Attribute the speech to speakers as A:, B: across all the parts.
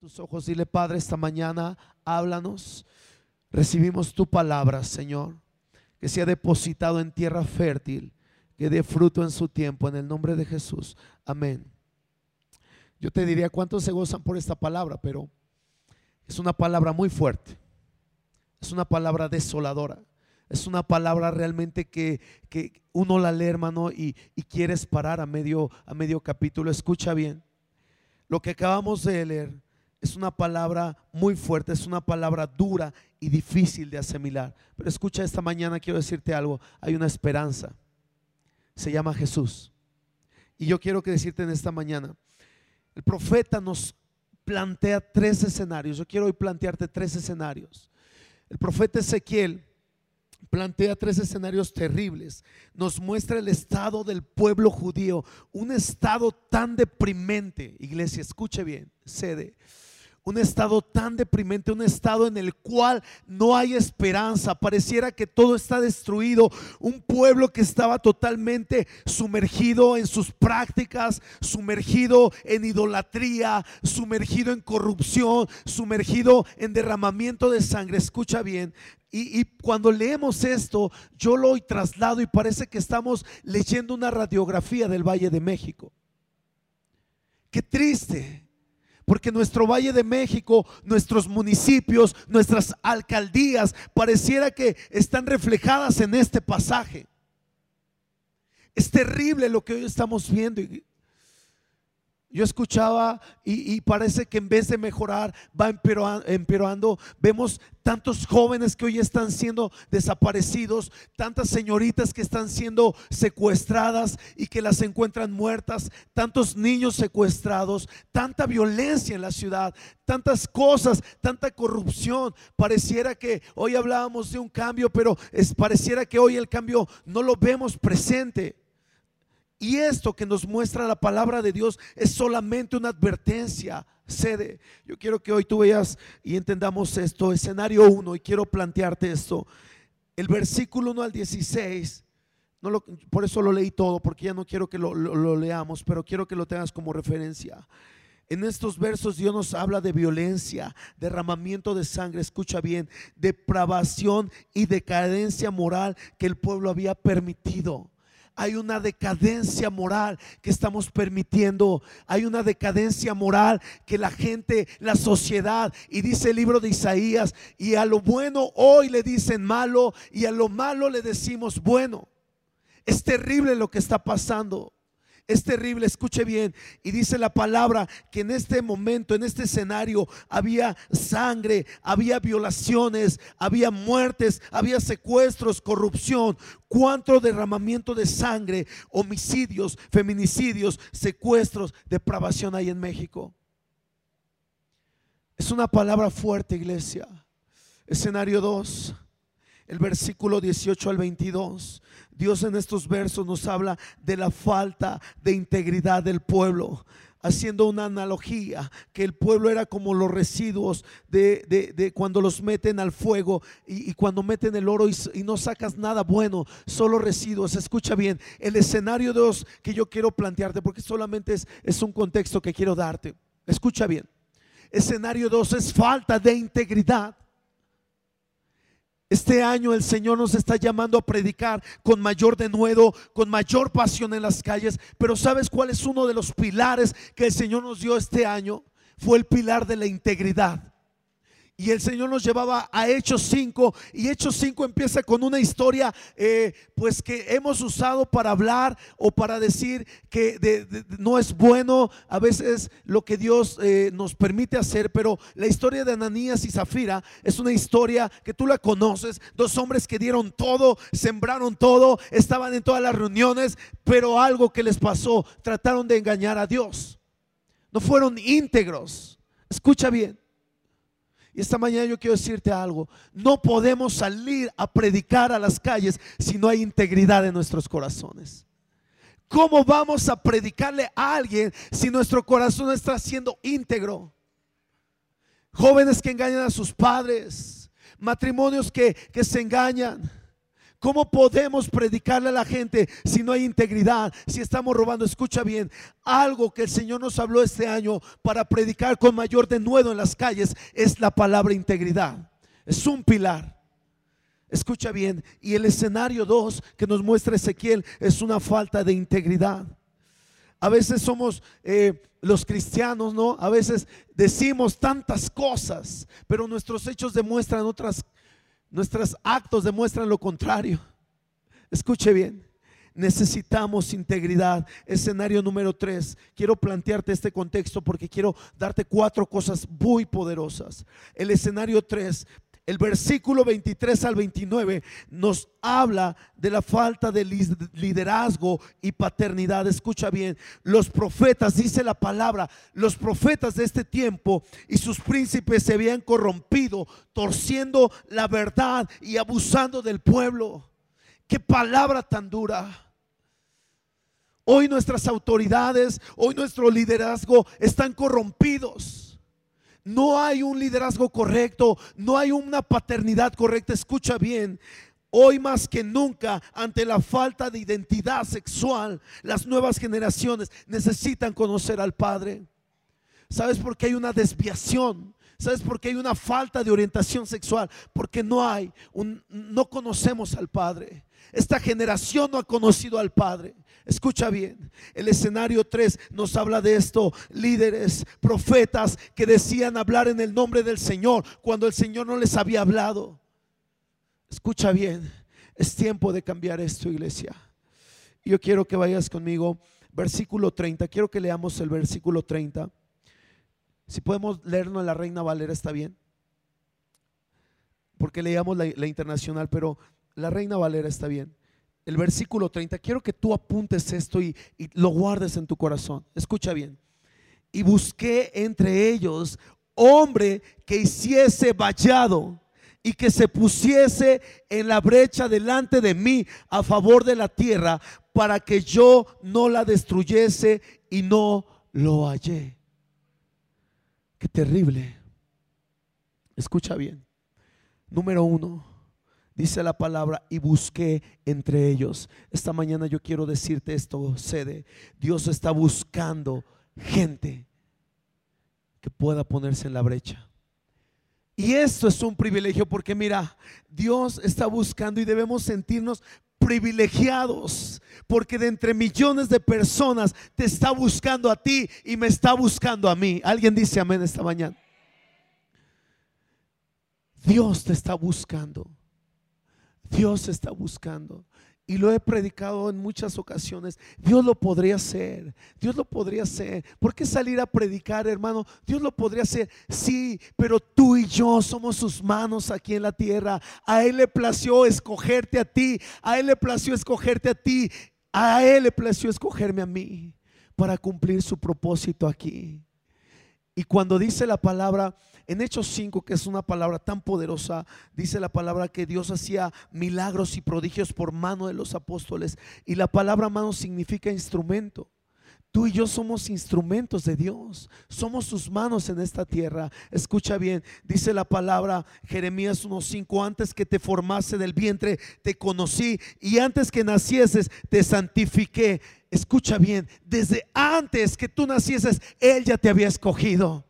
A: tus ojos, dile Padre, esta mañana háblanos. Recibimos tu palabra, Señor, que sea depositado en tierra fértil, que dé fruto en su tiempo, en el nombre de Jesús. Amén. Yo te diría cuántos se gozan por esta palabra, pero es una palabra muy fuerte. Es una palabra desoladora. Es una palabra realmente que, que uno la lee, hermano, y, y quieres parar a medio, a medio capítulo. Escucha bien. Lo que acabamos de leer es una palabra muy fuerte, es una palabra dura y difícil de asimilar. Pero escucha, esta mañana quiero decirte algo, hay una esperanza. Se llama Jesús. Y yo quiero que decirte en esta mañana, el profeta nos plantea tres escenarios. Yo quiero hoy plantearte tres escenarios. El profeta Ezequiel plantea tres escenarios terribles. Nos muestra el estado del pueblo judío, un estado tan deprimente. Iglesia, escuche bien, cede un estado tan deprimente, un estado en el cual no hay esperanza, pareciera que todo está destruido, un pueblo que estaba totalmente sumergido en sus prácticas, sumergido en idolatría, sumergido en corrupción, sumergido en derramamiento de sangre. Escucha bien, y, cuando leemos esto, yo lo traslado y parece que estamos leyendo una radiografía del Valle de México. Qué triste porque nuestro Valle de México, nuestros municipios, nuestras alcaldías, pareciera que están reflejadas en este pasaje. Es terrible lo que hoy estamos viendo. Yo escuchaba y, parece que en vez de mejorar va empeorando, Vemos tantos jóvenes que hoy están siendo desaparecidos, tantas señoritas que están siendo secuestradas y que las encuentran muertas, tantos niños secuestrados, tanta violencia en la ciudad, tantas cosas, tanta corrupción. Pareciera que hoy hablábamos de un cambio, pero es, pareciera que hoy el cambio no lo vemos presente. Y esto que nos muestra la palabra de Dios es solamente una advertencia. Sede. Yo quiero que hoy tú veas y entendamos esto. Escenario 1 y quiero plantearte esto. El versículo 1 al 16. No lo, por eso lo leí todo, porque ya no quiero que lo, lo leamos, pero quiero que lo tengas como referencia. En estos versos Dios nos habla de violencia, derramamiento de sangre, escucha bien, depravación y decadencia moral que el pueblo había permitido hay una decadencia moral que estamos permitiendo. Hay una decadencia moral que la gente, la sociedad, y dice el libro de Isaías, y a lo bueno hoy le dicen malo y a lo malo le decimos bueno. Es terrible lo que está pasando. Es terrible, escuche bien. Y dice la palabra que en este momento, en este escenario, había sangre, había violaciones, había muertes, había secuestros, corrupción. Cuánto derramamiento de sangre, homicidios, feminicidios, secuestros, depravación hay en México. Es una palabra fuerte, iglesia. Escenario 2 el versículo 18 al 22. Dios en estos versos nos habla de la falta de integridad del pueblo haciendo una analogía, que el pueblo era como los residuos de, cuando los meten al fuego y, cuando meten el oro y, no sacas nada bueno, solo residuos. Escucha bien, el escenario 2 que yo quiero plantearte, porque solamente es, es un contexto que quiero darte. Escucha bien, escenario 2 es falta de integridad. Este año el Señor nos está llamando a predicar con mayor denuedo, con mayor pasión en las calles. Pero ¿sabes cuál es uno de los pilares que el Señor nos dio este año? Fue el pilar de la integridad. Y el Señor nos llevaba a Hechos 5 y Hechos 5 empieza con una historia eh, pues que hemos usado para hablar o para decir que no es bueno a veces lo que Dios eh, nos permite hacer, pero la historia de Ananías y Zafira es una historia que tú la conoces, dos hombres que dieron todo, sembraron todo, estaban en todas las reuniones, pero algo que les pasó, trataron de engañar a Dios, no fueron íntegros, escucha bien. Y esta mañana yo quiero decirte algo. No podemos salir a predicar a las calles si no hay integridad en nuestros corazones. ¿Cómo vamos a predicarle a alguien si nuestro corazón está siendo íntegro? Jóvenes que engañan a sus padres, matrimonios que, que se engañan, ¿Cómo podemos predicarle a la gente si no hay integridad, si estamos robando? Escucha bien, algo que el Señor nos habló este año para predicar con mayor denuedo en las calles es la palabra integridad. Es un pilar. Escucha bien, y el escenario 2 que nos muestra Ezequiel es una falta de integridad. A veces somos eh, los cristianos, ¿no? A veces decimos tantas cosas, pero nuestros hechos demuestran otras, nuestros actos demuestran lo contrario. Escuche bien, necesitamos integridad. Escenario número 3. Quiero plantearte este contexto porque quiero darte cuatro cosas muy poderosas. El escenario 3 el versículo 23 al 29 nos habla de la falta de liderazgo y paternidad. Escucha bien, los profetas, dice la palabra, los profetas de este tiempo y sus príncipes se habían corrompido, torciendo la verdad y abusando del pueblo. Qué palabra tan dura. Hoy nuestras autoridades, hoy nuestro liderazgo están corrompidos no hay un liderazgo correcto, no hay una paternidad correcta. Escucha bien, hoy más que nunca, ante la falta de identidad sexual, las nuevas generaciones necesitan conocer al Padre. ¿Sabes por qué hay una desviación? ¿Sabes por qué hay una falta de orientación sexual? Porque no hay, no conocemos al Padre. Esta generación no ha conocido al Padre. Escucha bien, el escenario 3 nos habla de esto, líderes, profetas que decían hablar en el nombre del Señor cuando el Señor no les había hablado. Escucha bien, es tiempo de cambiar esto, iglesia. Yo quiero que vayas conmigo, versículo 30, quiero que leamos el versículo 30. Si podemos leerlo en la Reina Valera, está bien. Porque leíamos la, la internacional, pero la Reina Valera está bien el versículo 30, quiero que tú apuntes esto y, lo guardes en tu corazón. Escucha bien. Y busqué entre ellos hombre que hiciese vallado y que se pusiese en la brecha delante de mí a favor de la tierra para que yo no la destruyese y no lo hallé. Qué terrible. Escucha bien. Número uno, Dice la palabra, y busqué entre ellos. Esta mañana yo quiero decirte esto, sede. Dios está buscando gente que pueda ponerse en la brecha. Y esto es un privilegio porque mira, Dios está buscando y debemos sentirnos privilegiados porque de entre millones de personas te está buscando a ti y me está buscando a mí. Alguien dice amén esta mañana. Dios te está buscando. Dios está buscando. Y lo he predicado en muchas ocasiones. Dios lo podría hacer. Dios lo podría hacer. ¿Por qué salir a predicar, hermano? Dios lo podría hacer. Sí, pero tú y yo somos sus manos aquí en la tierra. A Él le plació escogerte a ti. A Él le plació escogerte a ti. A Él le plació escogerme a mí para cumplir su propósito aquí. Y cuando dice la palabra en Hechos 5, que es una palabra tan poderosa, dice la palabra que Dios hacía milagros y prodigios por mano de los apóstoles. Y la palabra mano significa instrumento. Tú y yo somos instrumentos de Dios, somos sus manos en esta tierra. Escucha bien, dice la palabra Jeremías 1:5, antes que te formase del vientre, te conocí y antes que nacieses, te santifiqué. Escucha bien, desde antes que tú nacieses, Él ya te había escogido.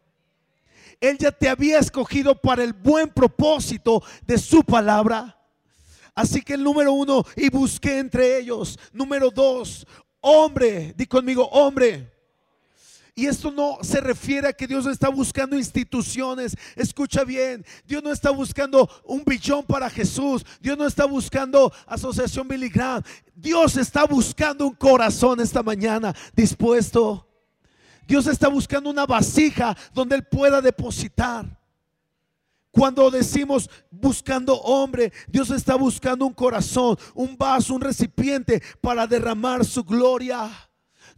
A: Él ya te había escogido para el buen propósito de su palabra. Así que el número uno, y busqué entre ellos. Número dos, hombre, di conmigo, hombre. Y esto no se refiere a que Dios está buscando instituciones. Escucha bien, Dios no está buscando un billón para Jesús. Dios no está buscando asociación Billy Graham. Dios está buscando un corazón esta mañana dispuesto Dios está buscando una vasija donde Él pueda depositar. Cuando decimos buscando hombre, Dios está buscando un corazón, un vaso, un recipiente para derramar su gloria.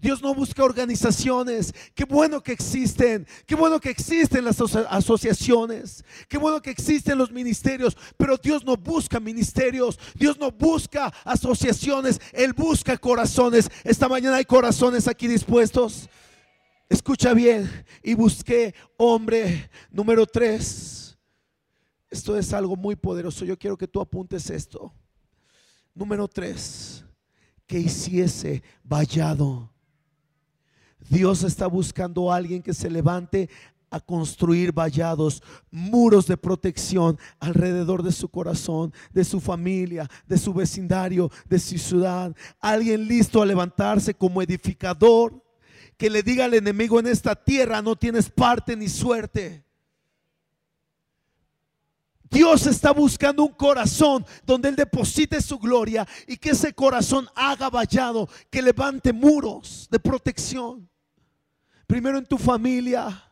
A: Dios no busca organizaciones. Qué bueno que existen. Qué bueno que existen las asociaciones. Qué bueno que existen los ministerios. Pero Dios no busca ministerios. Dios no busca asociaciones. Él busca corazones. Esta mañana hay corazones aquí dispuestos. Escucha bien, y busqué hombre número tres. Esto es algo muy poderoso. Yo quiero que tú apuntes esto. Número tres, que hiciese vallado. Dios está buscando a alguien que se levante a construir vallados, muros de protección alrededor de su corazón, de su familia, de su vecindario, de su ciudad. Alguien listo a levantarse como edificador, que le diga al enemigo en esta tierra, no tienes parte ni suerte. Dios está buscando un corazón donde Él deposite su gloria y que ese corazón haga vallado, que levante muros de protección. Primero en tu familia,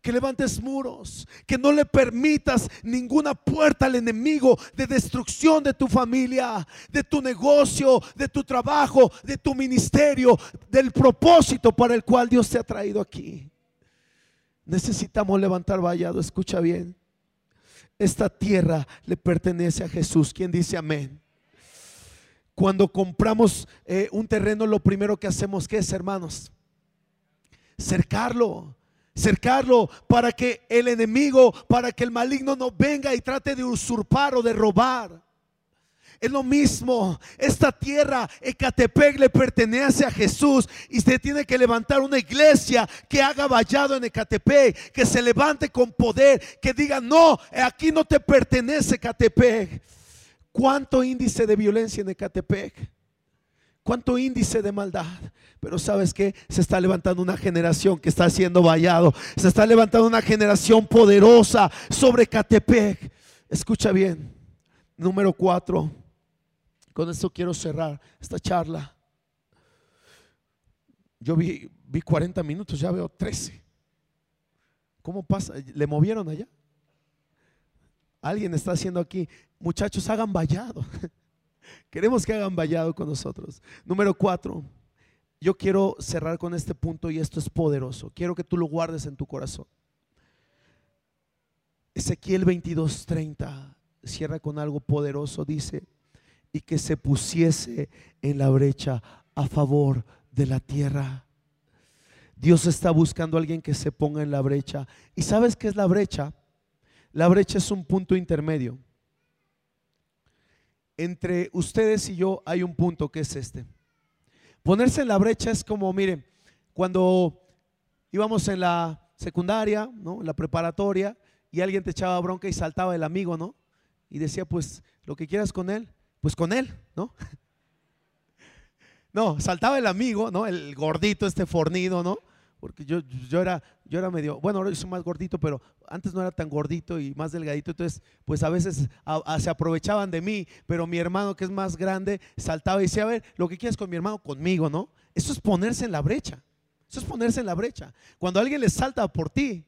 A: que levantes muros, que no le permitas ninguna puerta al enemigo de destrucción de tu familia, de tu negocio, de tu trabajo, de tu ministerio, del propósito para el cual Dios te ha traído aquí. Necesitamos levantar vallado, escucha bien. Esta tierra le pertenece a Jesús. ¿Quién dice amén? Cuando compramos eh, un terreno, lo primero que hacemos, ¿qué es, hermanos? Cercarlo. Cercarlo para que el enemigo, para que el maligno no venga y trate de usurpar o de robar. Es lo mismo. Esta tierra, Ecatepec, le pertenece a Jesús. Y se tiene que levantar una iglesia que haga vallado en Ecatepec. Que se levante con poder. Que diga, no, aquí no te pertenece Ecatepec. ¿Cuánto índice de violencia en Ecatepec? ¿Cuánto índice de maldad? Pero sabes que se está levantando una generación que está siendo vallado. Se está levantando una generación poderosa sobre Catepec. Escucha bien. Número cuatro. Con esto quiero cerrar esta charla. Yo vi, vi 40 minutos, ya veo 13. ¿Cómo pasa? ¿Le movieron allá? Alguien está haciendo aquí, muchachos, hagan vallado. Queremos que hagan vallado con nosotros. Número cuatro, yo quiero cerrar con este punto y esto es poderoso. Quiero que tú lo guardes en tu corazón. Ezequiel 22:30 cierra con algo poderoso, dice, y que se pusiese en la brecha a favor de la tierra. Dios está buscando a alguien que se ponga en la brecha. ¿Y sabes qué es la brecha? La brecha es un punto intermedio. Entre ustedes y yo hay un punto que es este. Ponerse en la brecha es como, miren, cuando íbamos en la secundaria, ¿no? En la preparatoria, y alguien te echaba bronca y saltaba el amigo, ¿no? Y decía, pues, lo que quieras con él, pues con él, ¿no? No, saltaba el amigo, ¿no? El gordito, este fornido, ¿no? Porque yo, yo, era, yo era medio, bueno, ahora soy más gordito, pero antes no era tan gordito y más delgadito, entonces pues a veces se aprovechaban de mí, pero mi hermano que es más grande saltaba y decía, a ver, lo que quieres con mi hermano, conmigo, ¿no? Eso es ponerse en la brecha, eso es ponerse en la brecha. Cuando alguien le salta por ti,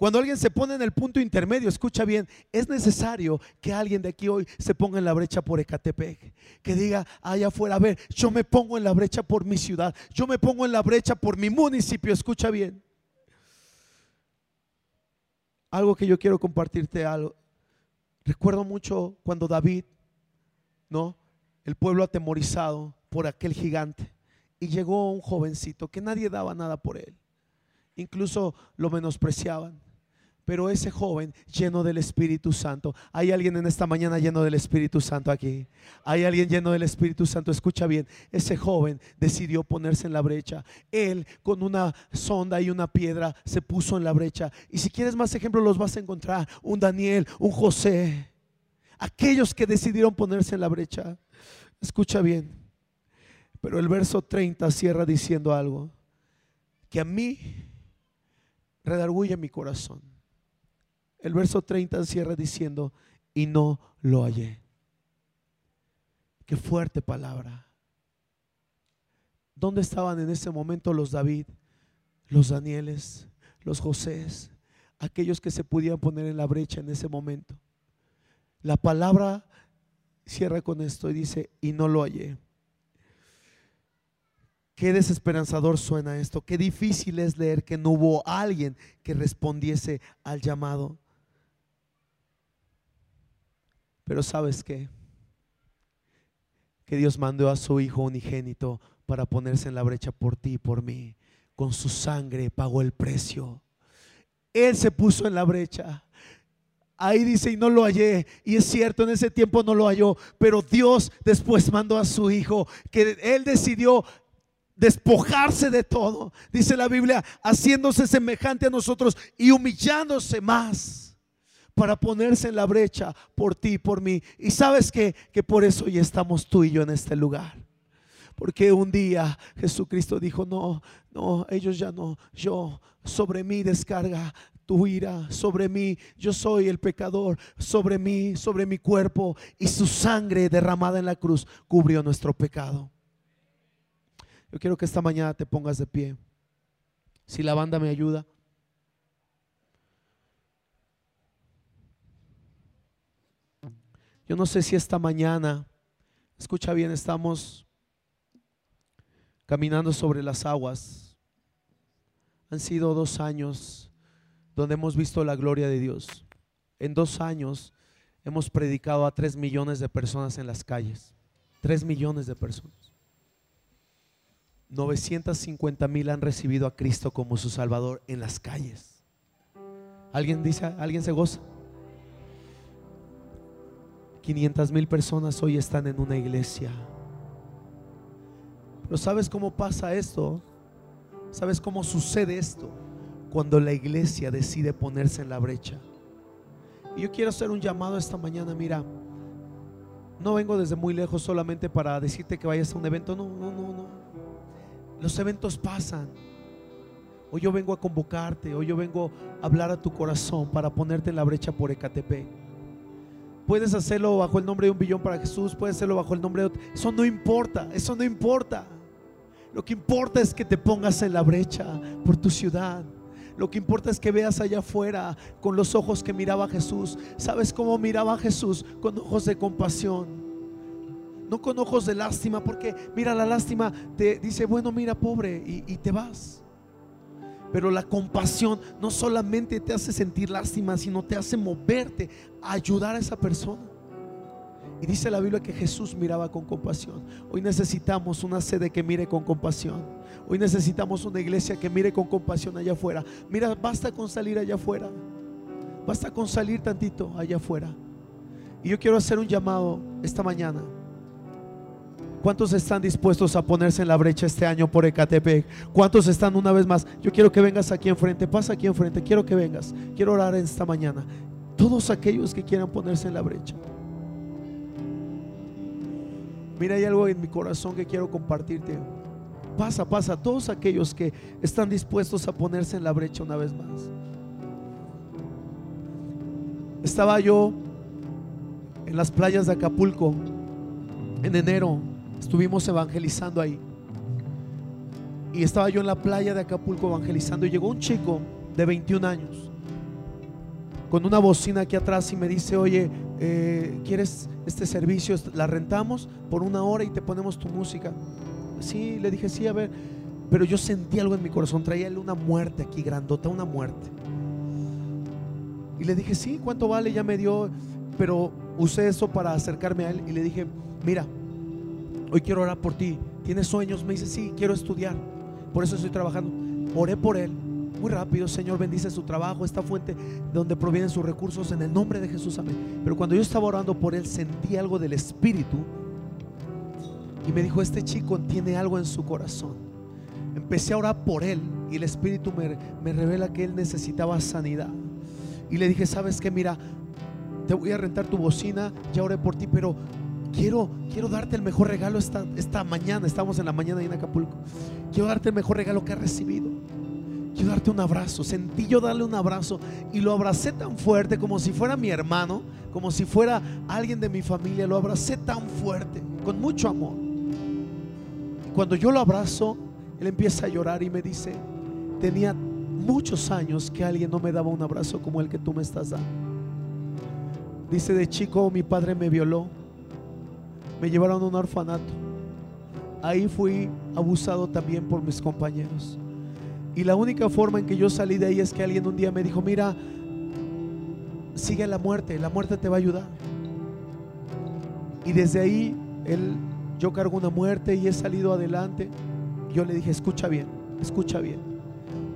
A: cuando alguien se pone en el punto intermedio, escucha bien, es necesario que alguien de aquí hoy se ponga en la brecha por Ecatepec. Que diga allá afuera, a ver, yo me pongo en la brecha por mi ciudad, yo me pongo en la brecha por mi municipio, escucha bien. Algo que yo quiero compartirte algo. Recuerdo mucho cuando David, ¿no? El pueblo atemorizado por aquel gigante. Y llegó un jovencito que nadie daba nada por él. Incluso lo menospreciaban. Pero ese joven lleno del Espíritu Santo, hay alguien en esta mañana lleno del Espíritu Santo aquí. Hay alguien lleno del Espíritu Santo, escucha bien. Ese joven decidió ponerse en la brecha. Él con una sonda y una piedra se puso en la brecha. Y si quieres más ejemplos los vas a encontrar. Un Daniel, un José. Aquellos que decidieron ponerse en la brecha. Escucha bien. Pero el verso 30 cierra diciendo algo. Que a mí redarguye mi corazón el verso 30 cierra diciendo, y no lo hallé. Qué fuerte palabra. ¿Dónde estaban en ese momento los David, los Danieles, los Josés, aquellos que se podían poner en la brecha en ese momento? La palabra cierra con esto y dice, y no lo hallé. Qué desesperanzador suena esto, qué difícil es leer que no hubo alguien que respondiese al llamado. Pero sabes qué? Que Dios mandó a su Hijo unigénito para ponerse en la brecha por ti y por mí. Con su sangre pagó el precio. Él se puso en la brecha. Ahí dice, y no lo hallé. Y es cierto, en ese tiempo no lo halló. Pero Dios después mandó a su Hijo, que Él decidió despojarse de todo. Dice la Biblia, haciéndose semejante a nosotros y humillándose más para ponerse en la brecha por ti y por mí. Y sabes que, que por eso hoy estamos tú y yo en este lugar. Porque un día Jesucristo dijo, no, no, ellos ya no, yo sobre mí descarga tu ira, sobre mí, yo soy el pecador, sobre mí, sobre mi cuerpo, y su sangre derramada en la cruz cubrió nuestro pecado. Yo quiero que esta mañana te pongas de pie. Si la banda me ayuda. Yo no sé si esta mañana, escucha bien, estamos caminando sobre las aguas. Han sido dos años donde hemos visto la gloria de Dios. En dos años hemos predicado a tres millones de personas en las calles. Tres millones de personas. 950 mil han recibido a Cristo como su Salvador en las calles. ¿Alguien dice, alguien se goza? 500 mil personas hoy están en una iglesia. Pero ¿sabes cómo pasa esto? ¿Sabes cómo sucede esto? Cuando la iglesia decide ponerse en la brecha. Y yo quiero hacer un llamado esta mañana, mira, no vengo desde muy lejos solamente para decirte que vayas a un evento, no, no, no, no. Los eventos pasan. Hoy yo vengo a convocarte, hoy yo vengo a hablar a tu corazón para ponerte en la brecha por Ecatepec. Puedes hacerlo bajo el nombre de un billón para Jesús, puedes hacerlo bajo el nombre de otro. Eso no importa, eso no importa. Lo que importa es que te pongas en la brecha por tu ciudad. Lo que importa es que veas allá afuera con los ojos que miraba Jesús. ¿Sabes cómo miraba Jesús? Con ojos de compasión. No con ojos de lástima, porque mira, la lástima te dice, bueno, mira, pobre, y, y te vas. Pero la compasión no solamente te hace sentir lástima, sino te hace moverte a ayudar a esa persona. Y dice la Biblia que Jesús miraba con compasión. Hoy necesitamos una sede que mire con compasión. Hoy necesitamos una iglesia que mire con compasión allá afuera. Mira, basta con salir allá afuera. Basta con salir tantito allá afuera. Y yo quiero hacer un llamado esta mañana. ¿Cuántos están dispuestos a ponerse en la brecha este año por Ecatepec? ¿Cuántos están una vez más? Yo quiero que vengas aquí enfrente. Pasa aquí enfrente. Quiero que vengas. Quiero orar esta mañana. Todos aquellos que quieran ponerse en la brecha. Mira, hay algo en mi corazón que quiero compartirte. Pasa, pasa, todos aquellos que están dispuestos a ponerse en la brecha una vez más. Estaba yo en las playas de Acapulco en enero, estuvimos evangelizando ahí. Y estaba yo en la playa de Acapulco evangelizando y llegó un chico de 21 años con una bocina aquí atrás y me dice, oye, eh, ¿quieres este servicio? La rentamos por una hora y te ponemos tu música. Sí, le dije, sí, a ver. Pero yo sentí algo en mi corazón, traía una muerte aquí, grandota, una muerte. Y le dije, sí, ¿cuánto vale? Ya me dio, pero usé eso para acercarme a él y le dije, mira, hoy quiero orar por ti. ¿Tienes sueños? Me dice, sí, quiero estudiar. Por eso estoy trabajando. Oré por él muy rápido, Señor, bendice su trabajo, esta fuente donde provienen sus recursos en el nombre de Jesús, amén. Pero cuando yo estaba orando por él, sentí algo del Espíritu y me dijo, este chico tiene algo en su corazón. Empecé a orar por él y el Espíritu me, me revela que él necesitaba sanidad. Y le dije, ¿sabes qué? Mira, te voy a rentar tu bocina, ya oré por ti, pero quiero, quiero darte el mejor regalo esta, esta mañana. Estamos en la mañana ahí en Acapulco. Quiero darte el mejor regalo que has recibido quiero darte un abrazo. Sentí yo darle un abrazo y lo abracé tan fuerte como si fuera mi hermano, como si fuera alguien de mi familia. Lo abracé tan fuerte, con mucho amor. Cuando yo lo abrazo, él empieza a llorar y me dice, tenía muchos años que alguien no me daba un abrazo como el que tú me estás dando. Dice, de chico mi padre me violó, me llevaron a un orfanato. Ahí fui abusado también por mis compañeros. Y la única forma en que yo salí de ahí es que alguien un día me dijo, mira, sigue la muerte, la muerte te va a ayudar. Y desde ahí, él, yo cargo una muerte y he salido adelante. Yo le dije, escucha bien, escucha bien.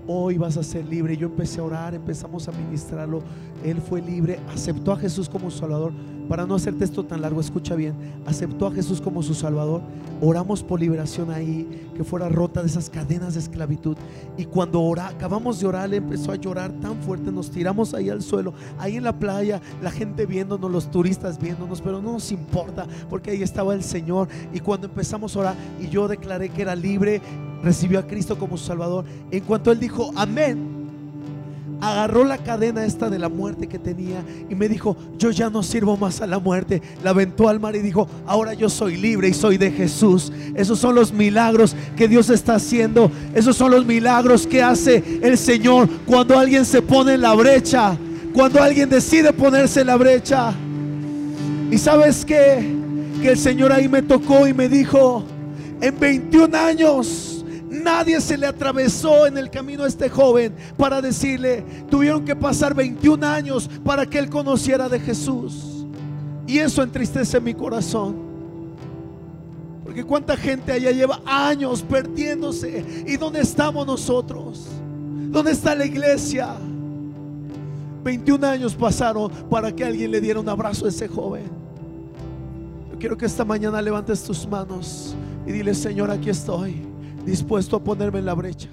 A: hoy vas a ser libre. Yo empecé a orar, empezamos a ministrarlo. Él fue libre, aceptó a Jesús como Salvador. Para no hacerte esto tan largo, escucha bien, aceptó a Jesús como su Salvador. Oramos por liberación ahí, que fuera rota de esas cadenas de esclavitud. Y cuando ora, acabamos de orar, él empezó a llorar tan fuerte, nos tiramos ahí al suelo, ahí en la playa, la gente viéndonos, los turistas viéndonos, pero no nos importa, porque ahí estaba el Señor. Y cuando empezamos a orar y yo declaré que era libre, recibió a Cristo como su Salvador. En cuanto él dijo, amén, agarró la cadena esta de la muerte que tenía y me dijo, yo ya no sirvo más a la muerte. La aventó al mar y dijo, ahora yo soy libre y soy de Jesús. Esos son los milagros que Dios está haciendo. Esos son los milagros que hace el Señor cuando alguien se pone en la brecha. Cuando alguien decide ponerse en la brecha. Y sabes que, que el Señor ahí me tocó y me dijo, en 21 años Nadie se le atravesó en el camino a este joven para decirle, tuvieron que pasar 21 años para que él conociera de Jesús. Y eso entristece mi corazón. Porque cuánta gente allá lleva años perdiéndose. ¿Y dónde estamos nosotros? ¿Dónde está la iglesia? 21 años pasaron para que alguien le diera un abrazo a ese joven. Yo quiero que esta mañana levantes tus manos y dile, Señor, aquí estoy dispuesto a ponerme en la brecha.